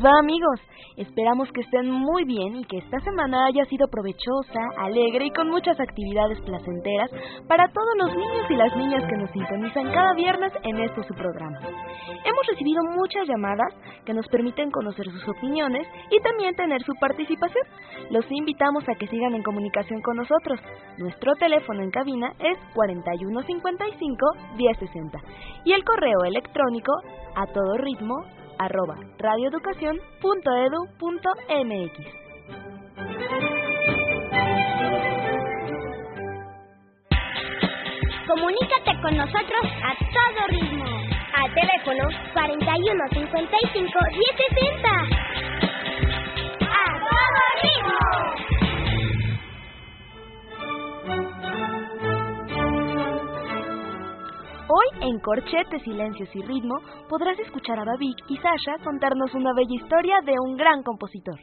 ¿Cómo les va amigos? Esperamos que estén muy bien y que esta semana haya sido provechosa, alegre y con muchas actividades placenteras para todos los niños y las niñas que nos sintonizan cada viernes en este su programa. Hemos recibido muchas llamadas que nos permiten conocer sus opiniones y también tener su participación. Los invitamos a que sigan en comunicación con nosotros. Nuestro teléfono en cabina es 4155 1060 y el correo electrónico a todo ritmo arroba radioeducación.edu.mx. Comunícate con nosotros a todo ritmo. Al teléfono 41 55 1060. Hoy en Corchetes, Silencios y Ritmo podrás escuchar a Babic y Sasha contarnos una bella historia de un gran compositor.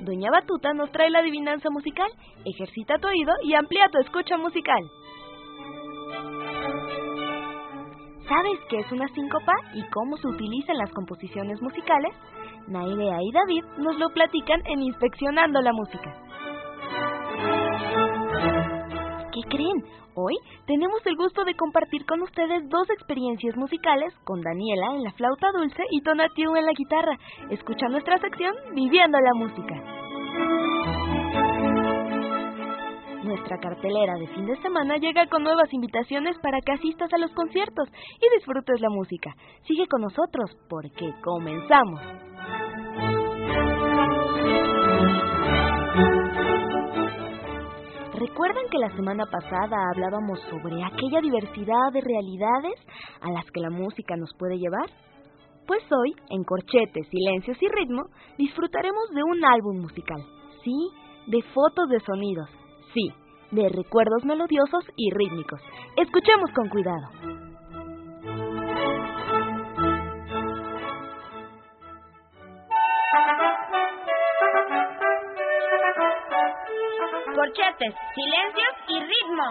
Doña Batuta nos trae la adivinanza musical, ejercita tu oído y amplía tu escucha musical. ¿Sabes qué es una síncopa y cómo se utiliza en las composiciones musicales? Naidea y David nos lo platican en Inspeccionando la Música. ¿Qué creen? Hoy tenemos el gusto de compartir con ustedes dos experiencias musicales con Daniela en la flauta dulce y Tonatiu en la guitarra. Escucha nuestra sección Viviendo la Música. Nuestra cartelera de fin de semana llega con nuevas invitaciones para que asistas a los conciertos y disfrutes la música. Sigue con nosotros porque comenzamos. ¿Recuerdan que la semana pasada hablábamos sobre aquella diversidad de realidades a las que la música nos puede llevar? Pues hoy, en Corchetes, Silencios y Ritmo, disfrutaremos de un álbum musical. Sí, de fotos de sonidos. Sí, de recuerdos melodiosos y rítmicos. Escuchemos con cuidado. Silencios y ritmo.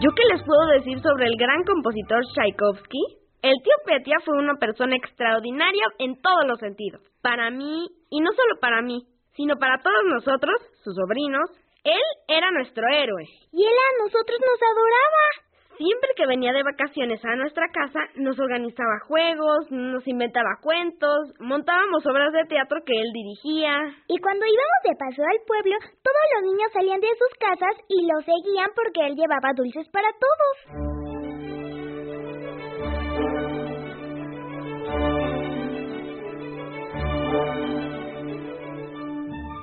¿Yo qué les puedo decir sobre el gran compositor Tchaikovsky? El tío Petia fue una persona extraordinaria en todos los sentidos. Para mí, y no solo para mí, sino para todos nosotros, sus sobrinos, él era nuestro héroe. Y él a nosotros nos adoraba. Siempre que venía de vacaciones a nuestra casa, nos organizaba juegos, nos inventaba cuentos, montábamos obras de teatro que él dirigía. Y cuando íbamos de paseo al pueblo, todos los niños salían de sus casas y lo seguían porque él llevaba dulces para todos.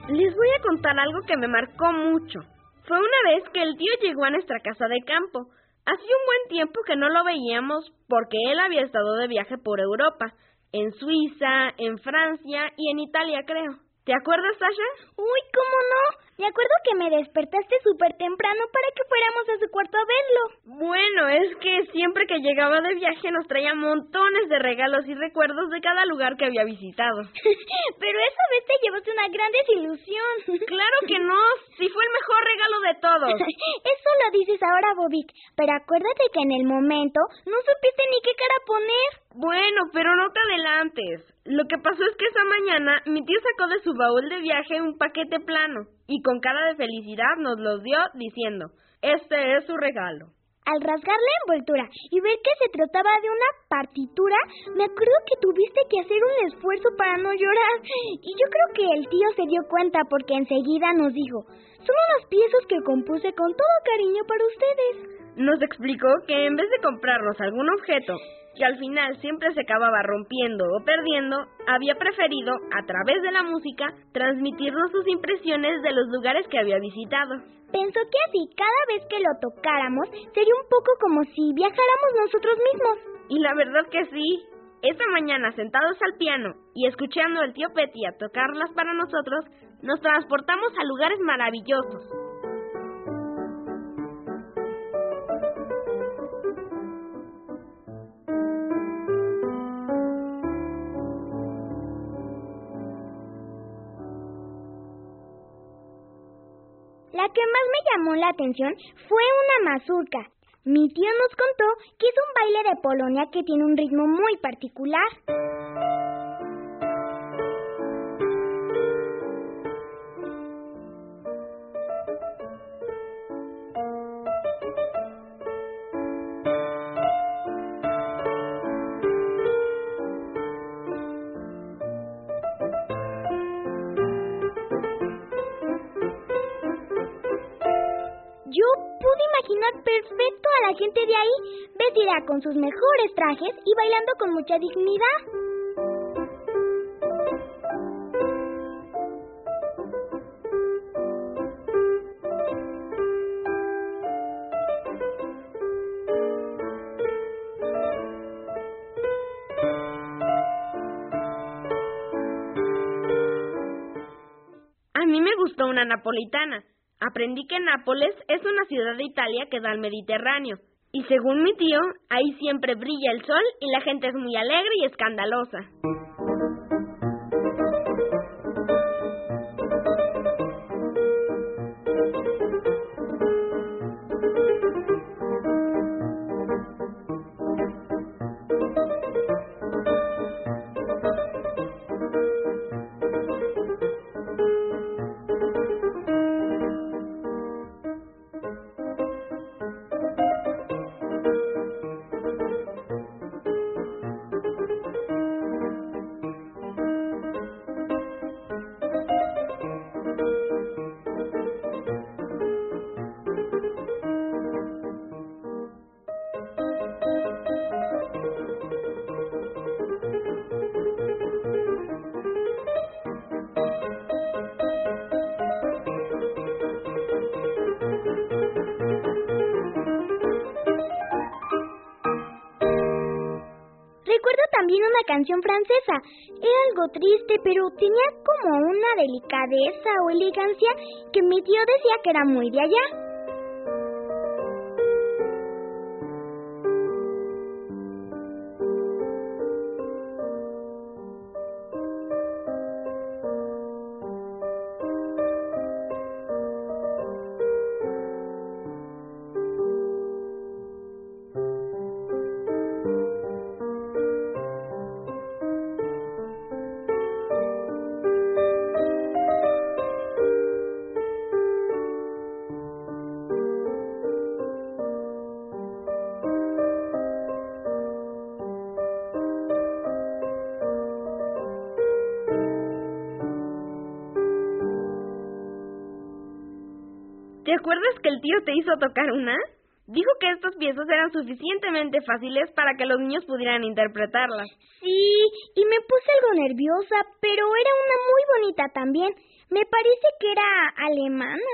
Les voy a contar algo que me marcó mucho. Fue una vez que el tío llegó a nuestra casa de campo. Hacía un buen tiempo que no lo veíamos porque él había estado de viaje por Europa, en Suiza, en Francia y en Italia, creo. ¿Te acuerdas, Sasha? Uy, ¿cómo no? Me acuerdo que me despertaste súper temprano para que fuéramos a su cuarto a verlo. Bueno, es que siempre que llegaba de viaje nos traía montones de regalos y recuerdos de cada lugar que había visitado. Pero esa vez te llevaste una gran desilusión. Claro que no, sí fue el mejor regalo de todos. Eso lo dices ahora, Bobik, pero acuérdate que en el momento no supiste ni qué cara poner. Bueno, pero no te adelantes. Lo que pasó es que esa mañana mi tío sacó de su baúl de viaje un paquete plano y con cara de felicidad nos lo dio diciendo, este es su regalo. Al rasgar la envoltura y ver que se trataba de una partitura, me acuerdo que tuviste que hacer un esfuerzo para no llorar. Y yo creo que el tío se dio cuenta porque enseguida nos dijo, son unas piezas que compuse con todo cariño para ustedes. Nos explicó que en vez de comprarnos algún objeto que al final siempre se acababa rompiendo o perdiendo, había preferido, a través de la música, transmitirnos sus impresiones de los lugares que había visitado. Pensó que así, cada vez que lo tocáramos, sería un poco como si viajáramos nosotros mismos. Y la verdad que sí. Esta mañana, sentados al piano y escuchando al tío Petty a tocarlas para nosotros, nos transportamos a lugares maravillosos. La que más me llamó la atención fue una mazurca. Mi tío nos contó que es un baile de Polonia que tiene un ritmo muy particular. De ahí vestida con sus mejores trajes y bailando con mucha dignidad. A mí me gustó una napolitana. Aprendí que Nápoles es una ciudad de Italia que da al Mediterráneo. Y según mi tío, ahí siempre brilla el sol y la gente es muy alegre y escandalosa. También una canción francesa. Era algo triste, pero tenía como una delicadeza o elegancia que mi tío decía que era muy de allá. Acuerdas que el tío te hizo tocar una? Dijo que estas piezas eran suficientemente fáciles para que los niños pudieran interpretarlas. Sí, y me puse algo nerviosa, pero era una muy bonita también. Me parece que era alemana.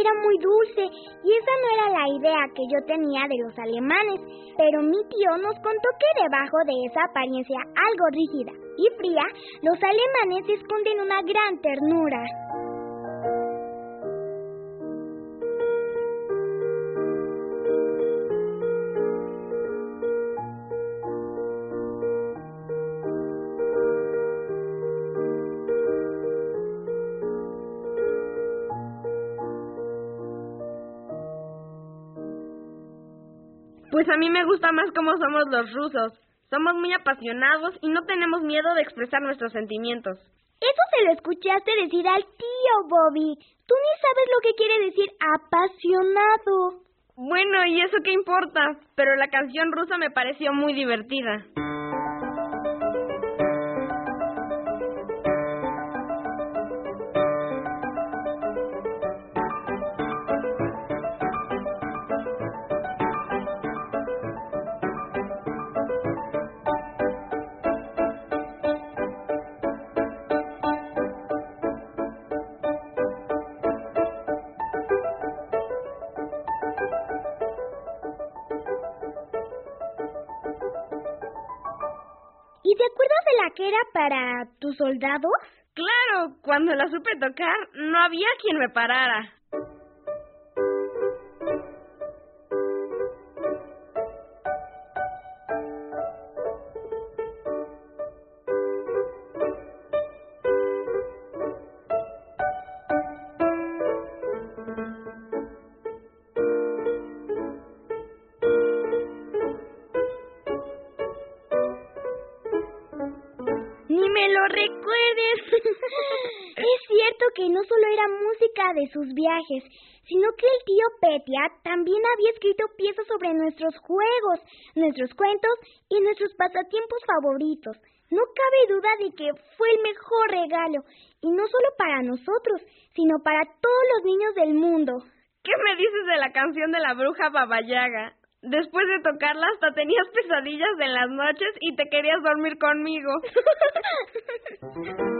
Era muy dulce y esa no era la idea que yo tenía de los alemanes, pero mi tío nos contó que debajo de esa apariencia algo rígida y fría, los alemanes esconden una gran ternura. Pues a mí me gusta más cómo somos los rusos. Somos muy apasionados y no tenemos miedo de expresar nuestros sentimientos. Eso se lo escuchaste decir al tío Bobby. Tú ni sabes lo que quiere decir apasionado. Bueno, ¿y eso qué importa? Pero la canción rusa me pareció muy divertida. Que era para tus soldados? Claro, cuando la supe tocar, no había quien me parara. Sus viajes, sino que el tío Petia también había escrito piezas sobre nuestros juegos, nuestros cuentos y nuestros pasatiempos favoritos. No cabe duda de que fue el mejor regalo, y no solo para nosotros, sino para todos los niños del mundo. ¿Qué me dices de la canción de la bruja Babayaga? Después de tocarla hasta tenías pesadillas en las noches y te querías dormir conmigo.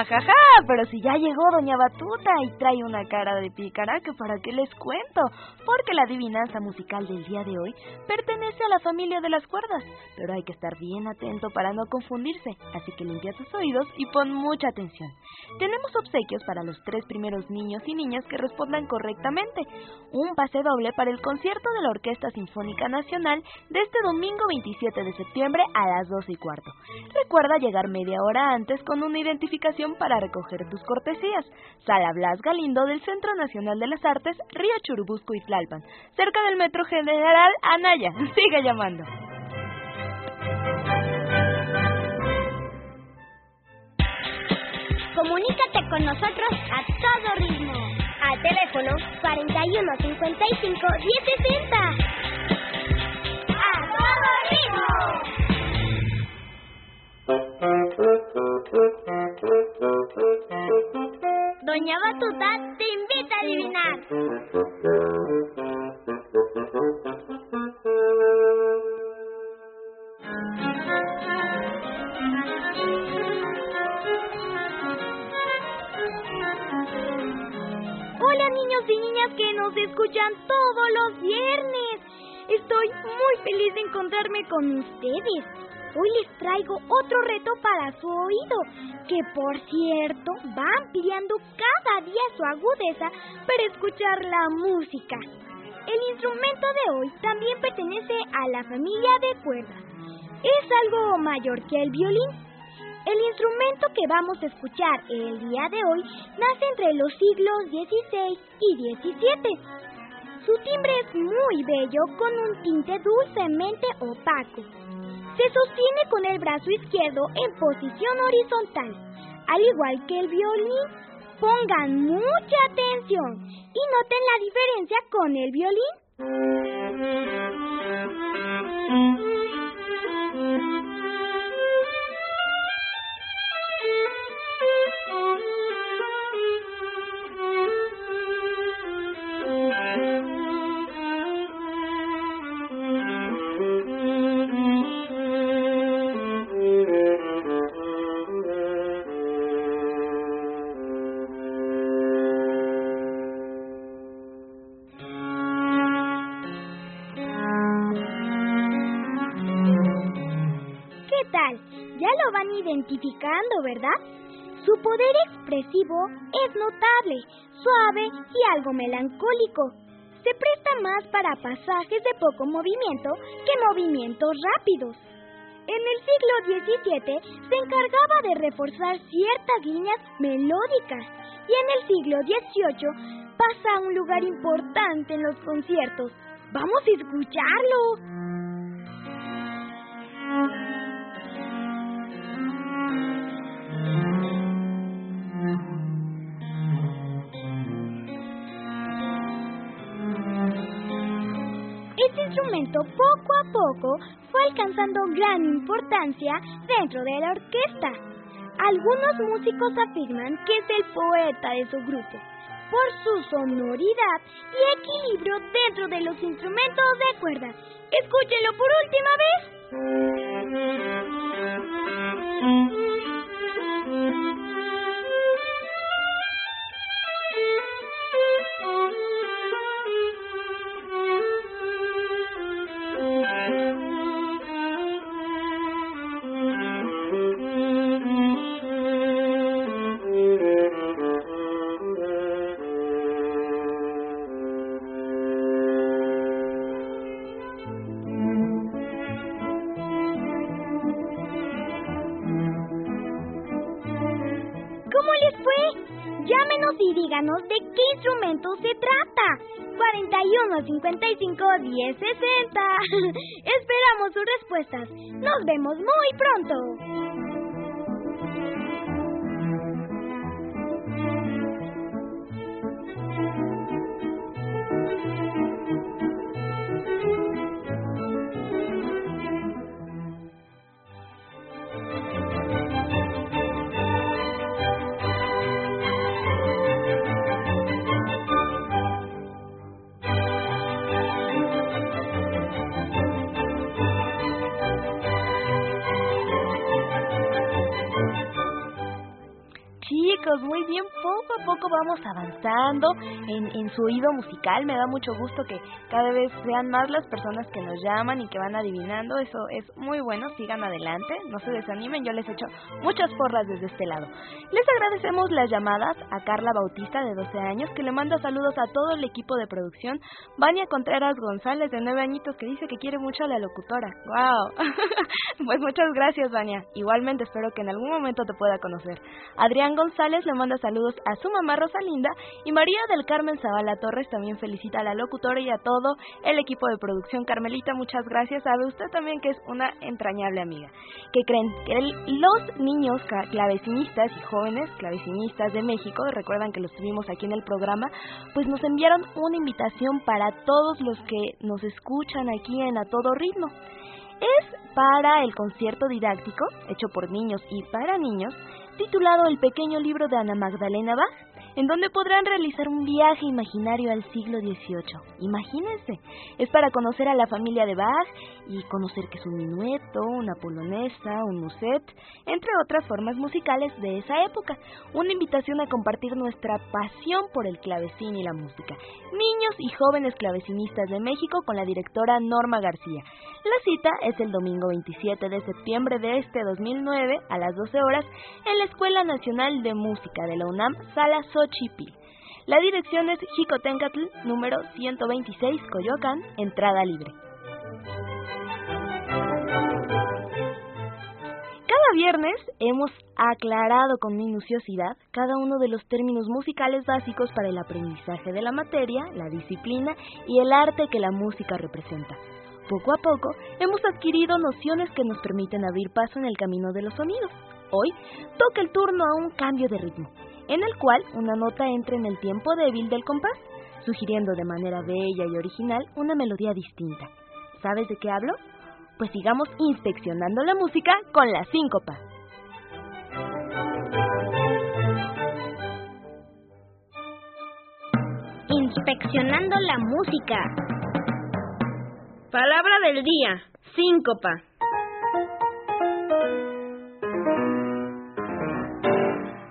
Ajaja, pero si ya llegó Doña Batuta y trae una cara de pícara que para qué les cuento, porque la adivinanza musical del día de hoy pertenece a la familia de las cuerdas, pero hay que estar bien atento para no confundirse, así que limpia tus oídos y pon mucha atención. Tenemos obsequios para los tres primeros niños y niñas que respondan correctamente, un pase doble para el concierto de la Orquesta Sinfónica Nacional de este domingo 27 de septiembre a las 12 y cuarto. Recuerda llegar media hora antes con una identificación para recoger tus cortesías. Sala Blas Galindo del Centro Nacional de las Artes, Río Churubusco y Tlalpan, cerca del Metro General Anaya. Sigue llamando. Comunícate con nosotros a todo ritmo. Al teléfono 41 55 1060. ¡A todo ritmo! Doña Batuta te invita a adivinar. Hola niños y niñas que nos escuchan todos los viernes. Estoy muy feliz de encontrarme con ustedes. Hoy les traigo otro reto para su oído, que por cierto va ampliando cada día su agudeza para escuchar la música. El instrumento de hoy también pertenece a la familia de cuerdas. Es algo mayor que el violín. El instrumento que vamos a escuchar el día de hoy nace entre los siglos XVI y XVII. Su timbre es muy bello con un tinte dulcemente opaco se sostiene con el brazo izquierdo en posición horizontal, al igual que el violín. Pongan mucha atención y noten la diferencia con el violín. ¿Verdad? Su poder expresivo es notable, suave y algo melancólico. Se presta más para pasajes de poco movimiento que movimientos rápidos. En el siglo XVII se encargaba de reforzar ciertas líneas melódicas y en el siglo XVIII pasa a un lugar importante en los conciertos. ¡Vamos a escucharlo! Instrumento poco a poco fue alcanzando gran importancia dentro de la orquesta. Algunos músicos afirman que es el poeta de su grupo, por su sonoridad y equilibrio dentro de los instrumentos de cuerda. Escúchenlo por última vez. Y díganos de qué instrumento se trata. 41 55 10 60. Esperamos sus respuestas. Nos vemos muy pronto. Vamos avanzando en, en su oído musical. Me da mucho gusto que cada vez sean más las personas que nos llaman y que van adivinando. Eso es muy bueno, sigan adelante, no se desanimen. Yo les echo muchas porras desde este lado. Les agradecemos las llamadas a Carla Bautista, de 12 años, que le manda saludos a todo el equipo de producción. Vania Contreras González, de 9 añitos, que dice que quiere mucho a la locutora. ¡Wow! pues muchas gracias, Vania. Igualmente espero que en algún momento te pueda conocer. Adrián González le manda saludos a su mamá Y María del Carmen Zavala Torres también felicita a la locutora y a todo el equipo de producción. Carmelita, muchas gracias. Sabe usted también que es una entrañable amiga. Que creen que los niños clavecinistas y jóvenes clavecinistas de México, recuerdan que los tuvimos aquí en el programa, pues nos enviaron una invitación para todos los que nos escuchan aquí en A Todo Ritmo. Es para el concierto didáctico, hecho por niños y para niños, titulado El pequeño libro de Ana Magdalena Bach, en donde podrán realizar un viaje imaginario al siglo XVIII. Imagínense, es para conocer a la familia de Bach y conocer que es un minueto, una polonesa, un muset, entre otras formas musicales de esa época. Una invitación a compartir nuestra pasión por el clavecín y la música. Niños y jóvenes clavecinistas de México con la directora Norma García. La cita es el domingo 27 de septiembre de este 2009 a las 12 horas en la Escuela Nacional de Música de la UNAM, Sala Xochipil. La dirección es Jicotencatl, número 126, Coyoacán, entrada libre. Cada viernes hemos aclarado con minuciosidad cada uno de los términos musicales básicos para el aprendizaje de la materia, la disciplina y el arte que la música representa. Poco a poco hemos adquirido nociones que nos permiten abrir paso en el camino de los sonidos. Hoy toca el turno a un cambio de ritmo, en el cual una nota entra en el tiempo débil del compás, sugiriendo de manera bella y original una melodía distinta. ¿Sabes de qué hablo? Pues sigamos inspeccionando la música con la síncopa. Inspeccionando la música. Palabra del día, síncopa.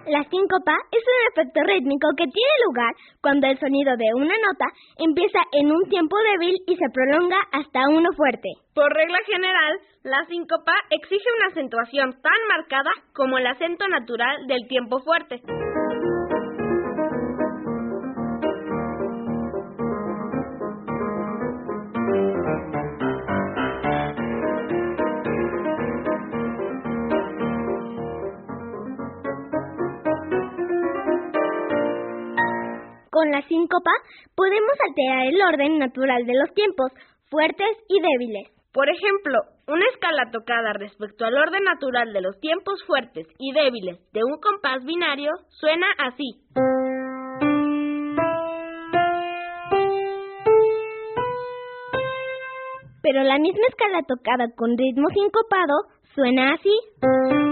La síncopa es un efecto rítmico que tiene lugar cuando el sonido de una nota empieza en un tiempo débil y se prolonga hasta uno fuerte. Por regla general, la síncopa exige una acentuación tan marcada como el acento natural del tiempo fuerte. Con la síncopa podemos alterar el orden natural de los tiempos, fuertes y débiles. Por ejemplo, una escala tocada respecto al orden natural de los tiempos fuertes y débiles de un compás binario suena así. pero la misma escala tocada con ritmo sincopado suena así.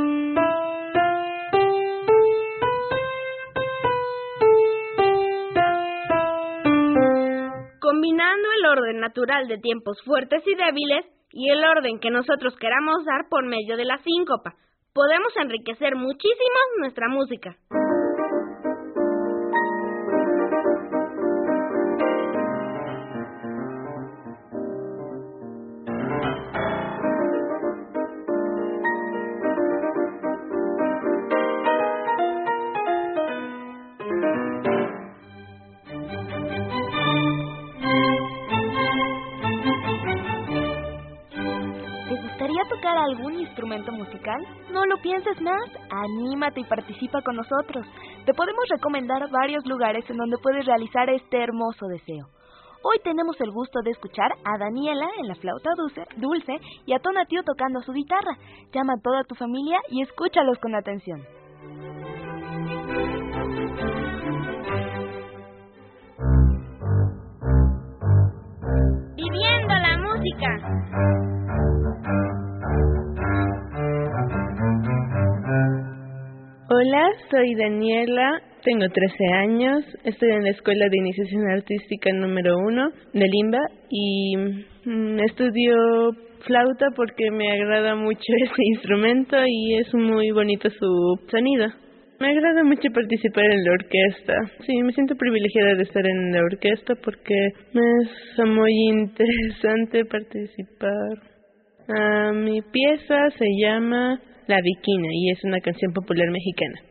El orden natural de tiempos fuertes y débiles y el orden que nosotros queramos dar por medio de la síncopa, podemos enriquecer muchísimo nuestra música. No lo pienses más, anímate y participa con nosotros. Te podemos recomendar varios lugares en donde puedes realizar este hermoso deseo. Hoy tenemos el gusto de escuchar a Daniela en la flauta dulce, dulce y a Tonatiu tocando su guitarra. Llama a toda tu familia y escúchalos con atención. Viviendo la música. Hola, soy Daniela, tengo 13 años, estoy en la Escuela de Iniciación Artística número 1 de Limba y mm, estudio flauta porque me agrada mucho ese instrumento y es muy bonito su sonido. Me agrada mucho participar en la orquesta. Sí, me siento privilegiada de estar en la orquesta porque me es muy interesante participar. Ah, mi pieza se llama la Viquina y es una canción popular mexicana.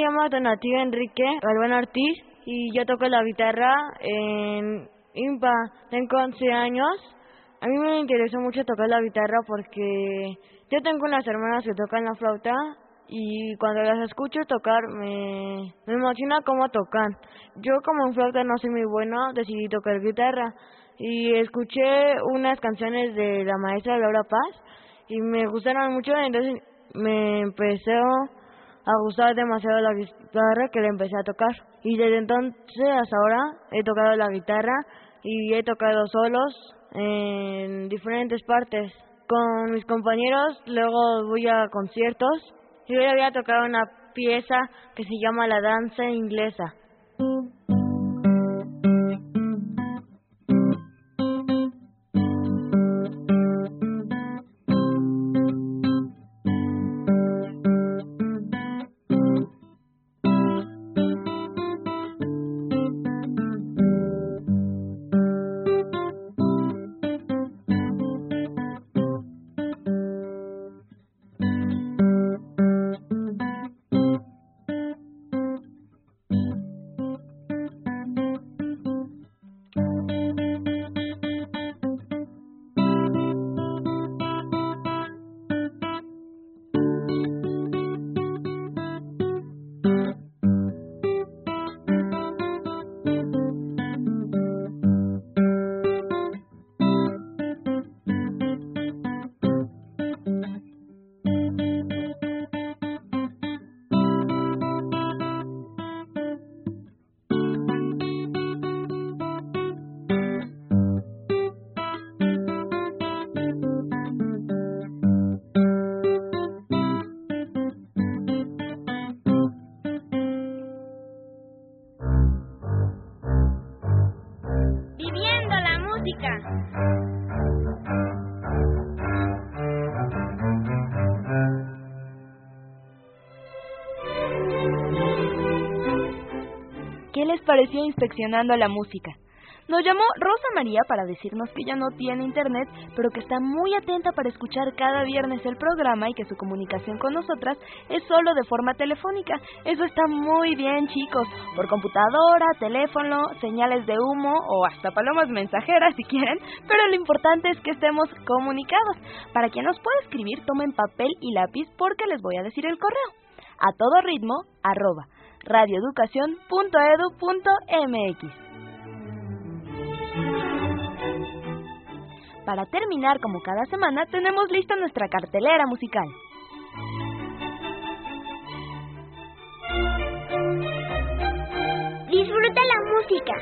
Me llamo Donatiu Enrique Galván Ortiz y yo toco la guitarra en IMPA. Tengo 11 años. A mí me interesó mucho tocar la guitarra porque yo tengo unas hermanas que tocan la flauta y cuando las escucho tocar me, me emociona cómo tocan. Yo como en flauta no soy muy bueno, decidí tocar guitarra y escuché unas canciones de la maestra Laura Paz y me gustaron mucho, entonces me empezó a gustar demasiado la guitarra que le empecé a tocar. Y desde entonces hasta ahora he tocado la guitarra y he tocado solos en diferentes partes. Con mis compañeros luego voy a conciertos y hoy había tocado una pieza que se llama La Danza Inglesa. Pareció inspeccionando la música. Nos llamó Rosa María para decirnos que ella no tiene internet, pero que está muy atenta para escuchar cada viernes el programa y que su comunicación con nosotras es solo de forma telefónica. Eso está muy bien, chicos. Por computadora, teléfono, señales de humo o hasta palomas mensajeras si quieren, pero lo importante es que estemos comunicados. Para quien nos pueda escribir, tomen papel y lápiz porque les voy a decir el correo. A todo ritmo, arroba radioeducación.edu.mx. Para terminar, como cada semana, tenemos lista nuestra cartelera musical. Disfruta la música.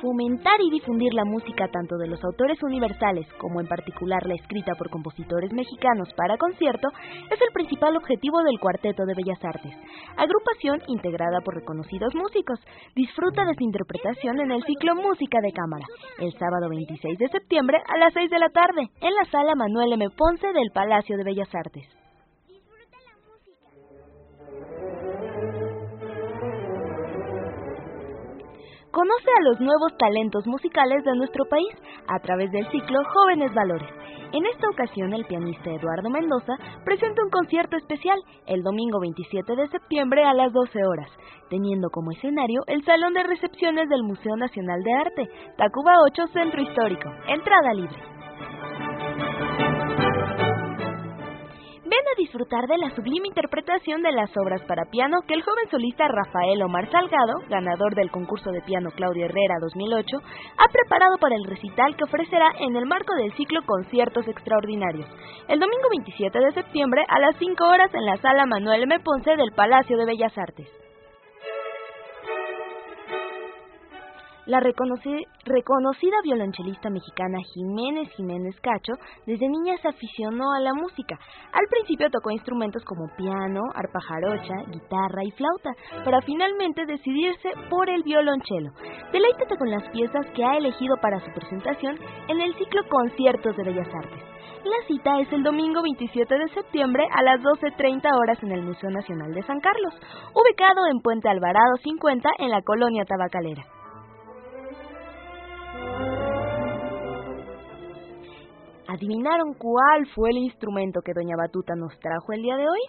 Fomentar y difundir la música tanto de los autores universales como en particular la escrita por compositores mexicanos para concierto es el principal objetivo del Cuarteto de Bellas Artes, agrupación integrada por reconocidos músicos. Disfruta de su interpretación en el ciclo Música de Cámara, el sábado 26 de septiembre a las 6 de la tarde, en la sala Manuel M. Ponce del Palacio de Bellas Artes. Conoce a los nuevos talentos musicales de nuestro país a través del ciclo Jóvenes Valores. En esta ocasión, el pianista Eduardo Mendoza presenta un concierto especial el domingo 27 de septiembre a las 12 horas, teniendo como escenario el Salón de Recepciones del Museo Nacional de Arte, Tacuba 8 Centro Histórico. Entrada libre. Ven a disfrutar de la sublime interpretación de las obras para piano que el joven solista Rafael Omar Salgado, ganador del concurso de piano Claudia Herrera 2008, ha preparado para el recital que ofrecerá en el marco del ciclo Conciertos Extraordinarios, el domingo 27 de septiembre a las 5 horas en la sala Manuel M. Ponce del Palacio de Bellas Artes. La reconocida violonchelista mexicana Jiménez Jiménez Cacho desde niña se aficionó a la música. Al principio tocó instrumentos como piano, arpa jarocha, guitarra y flauta, para finalmente decidirse por el violonchelo. Deleítate con las piezas que ha elegido para su presentación en el ciclo Conciertos de Bellas Artes. La cita es el domingo 27 de septiembre a las 12.30 horas en el Museo Nacional de San Carlos, ubicado en Puente Alvarado 50 en la colonia tabacalera. ¿Adivinaron cuál fue el instrumento que Doña Batuta nos trajo el día de hoy?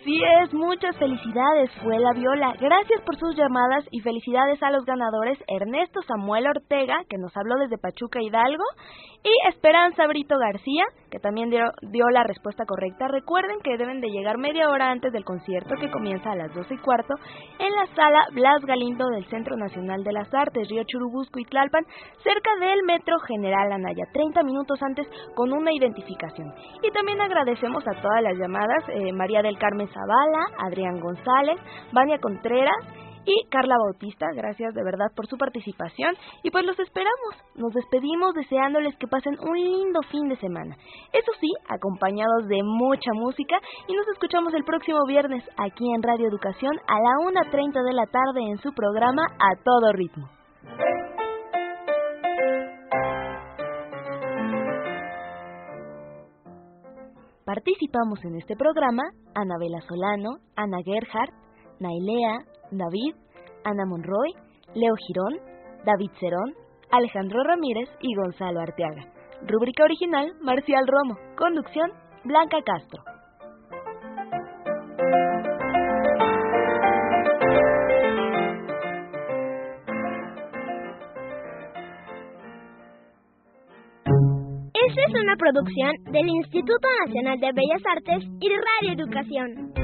Así es, muchas felicidades, fue la viola. Gracias por sus llamadas y felicidades a los ganadores Ernesto Samuel Ortega, que nos habló desde Pachuca Hidalgo, y Esperanza Brito García, también dio, la respuesta correcta. Recuerden que deben de llegar media hora antes del concierto que comienza a las 12 y cuarto en la sala Blas Galindo del Centro Nacional de las Artes, Río Churubusco y Tlalpan, cerca del Metro General Anaya, 30 minutos antes con una identificación. Y también agradecemos a todas las llamadas, eh, María del Carmen Zavala, Adrián González, Vania Contreras, y Carla Bautista, gracias de verdad por su participación y pues los esperamos. Nos despedimos deseándoles que pasen un lindo fin de semana. Eso sí, acompañados de mucha música y nos escuchamos el próximo viernes aquí en Radio Educación a la 1.30 de la tarde en su programa A Todo Ritmo. Participamos en este programa Anabela Solano, Ana Gerhardt, Nailea, David, Ana Monroy, Leo Girón, David Cerón, Alejandro Ramírez y Gonzalo Arteaga. Rúbrica original, Marcial Romo. Conducción, Blanca Castro. Esta es una producción del Instituto Nacional de Bellas Artes y Radio Educación.